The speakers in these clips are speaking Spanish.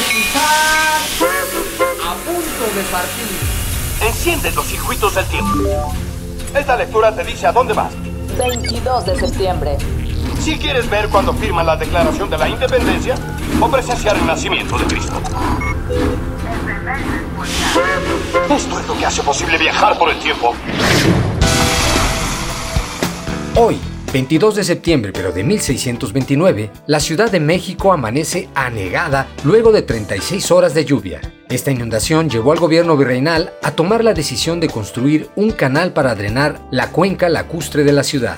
escuchar a punto de partir. Enciende los circuitos del tiempo. Esta lectura te dice a dónde vas. 22 de septiembre. Si quieres ver cuando firman la Declaración de la Independencia o presenciar el nacimiento de Cristo. Esto es lo que hace posible viajar por el tiempo. Hoy, 22 de septiembre pero de 1629, la Ciudad de México amanece anegada luego de 36 horas de lluvia. Esta inundación llevó al gobierno virreinal a tomar la decisión de construir un canal para drenar la cuenca lacustre de la ciudad.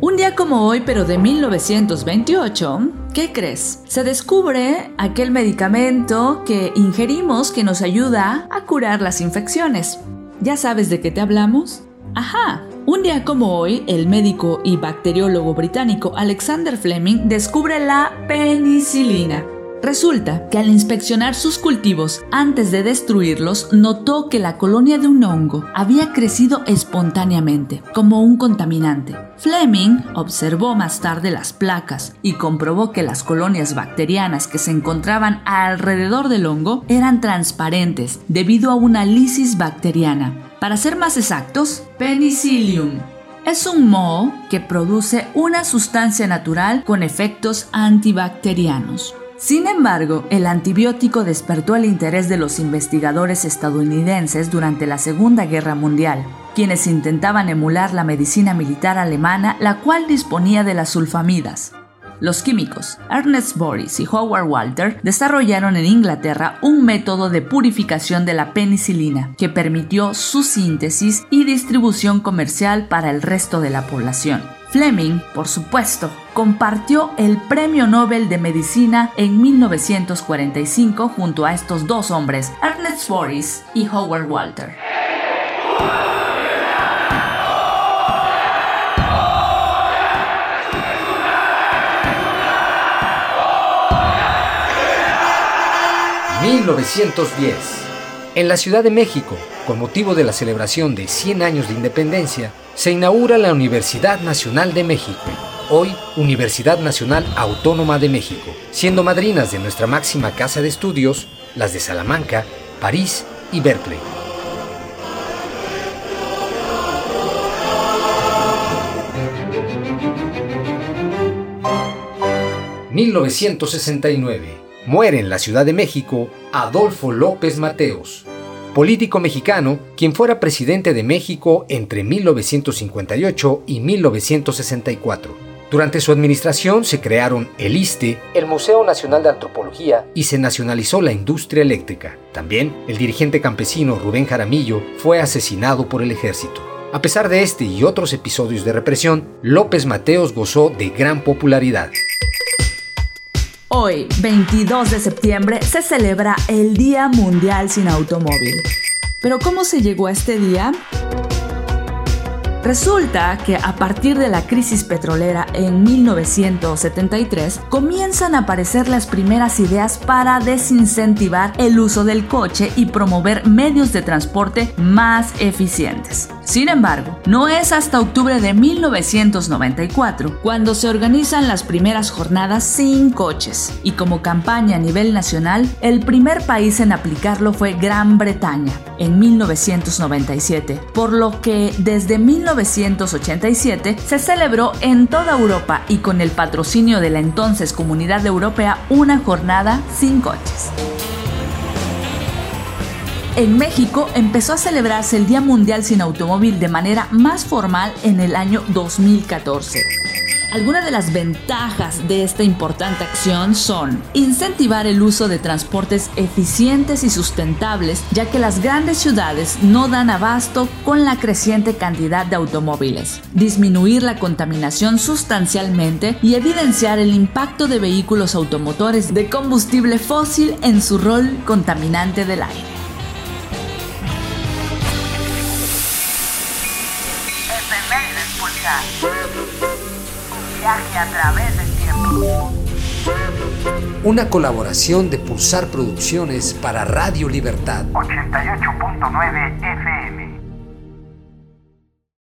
Un día como hoy, pero de 1928, ¿qué crees? Se descubre aquel medicamento que ingerimos que nos ayuda a curar las infecciones. ¿Ya sabes de qué te hablamos? Ajá. Un día como hoy, el médico y bacteriólogo británico Alexander Fleming descubre la penicilina. Resulta que al inspeccionar sus cultivos antes de destruirlos, notó que la colonia de un hongo había crecido espontáneamente, como un contaminante. Fleming observó más tarde las placas y comprobó que las colonias bacterianas que se encontraban alrededor del hongo eran transparentes debido a una lisis bacteriana. Para ser más exactos, penicillium es un moho que produce una sustancia natural con efectos antibacterianos. Sin embargo, el antibiótico despertó el interés de los investigadores estadounidenses durante la Segunda Guerra Mundial, quienes intentaban emular la medicina militar alemana, la cual disponía de las sulfamidas. Los químicos Ernest Boris y Howard Walter desarrollaron en Inglaterra un método de purificación de la penicilina que permitió su síntesis y distribución comercial para el resto de la población. Fleming, por supuesto, compartió el Premio Nobel de Medicina en 1945 junto a estos dos hombres, Ernest Boris y Howard Walter. ...1910... En la Ciudad de México, con motivo de la celebración de 100 años de independencia, se inaugura la Universidad Nacional de México, hoy Universidad Nacional Autónoma de México, siendo madrinas de nuestra máxima casa de estudios las de Salamanca, París y Berkeley. ...1969... Muere en la Ciudad de México Adolfo López Mateos, político mexicano quien fuera presidente de México entre 1958 y 1964. Durante su administración se crearon el ISTE, el Museo Nacional de Antropología y se nacionalizó la industria eléctrica. También el dirigente campesino Rubén Jaramillo fue asesinado por el ejército. A pesar de este y otros episodios de represión, López Mateos gozó de gran popularidad. Hoy, 22 de septiembre, se celebra el Día Mundial sin Automóvil. Pero ¿cómo se llegó a este día? Resulta que a partir de la crisis petrolera en 1973 comienzan a aparecer las primeras ideas para desincentivar el uso del coche y promover medios de transporte más eficientes. Sin embargo, no es hasta octubre de 1994 cuando se organizan las primeras jornadas sin coches y como campaña a nivel nacional, el primer país en aplicarlo fue Gran Bretaña en 1997, por lo que desde 1987 se celebró en toda Europa y con el patrocinio de la entonces Comunidad Europea una jornada sin coches. En México empezó a celebrarse el Día Mundial sin Automóvil de manera más formal en el año 2014. Algunas de las ventajas de esta importante acción son incentivar el uso de transportes eficientes y sustentables, ya que las grandes ciudades no dan abasto con la creciente cantidad de automóviles, disminuir la contaminación sustancialmente y evidenciar el impacto de vehículos automotores de combustible fósil en su rol contaminante del aire. Viaje a través del tiempo. Una colaboración de Pulsar Producciones para Radio Libertad. 88.9 FM.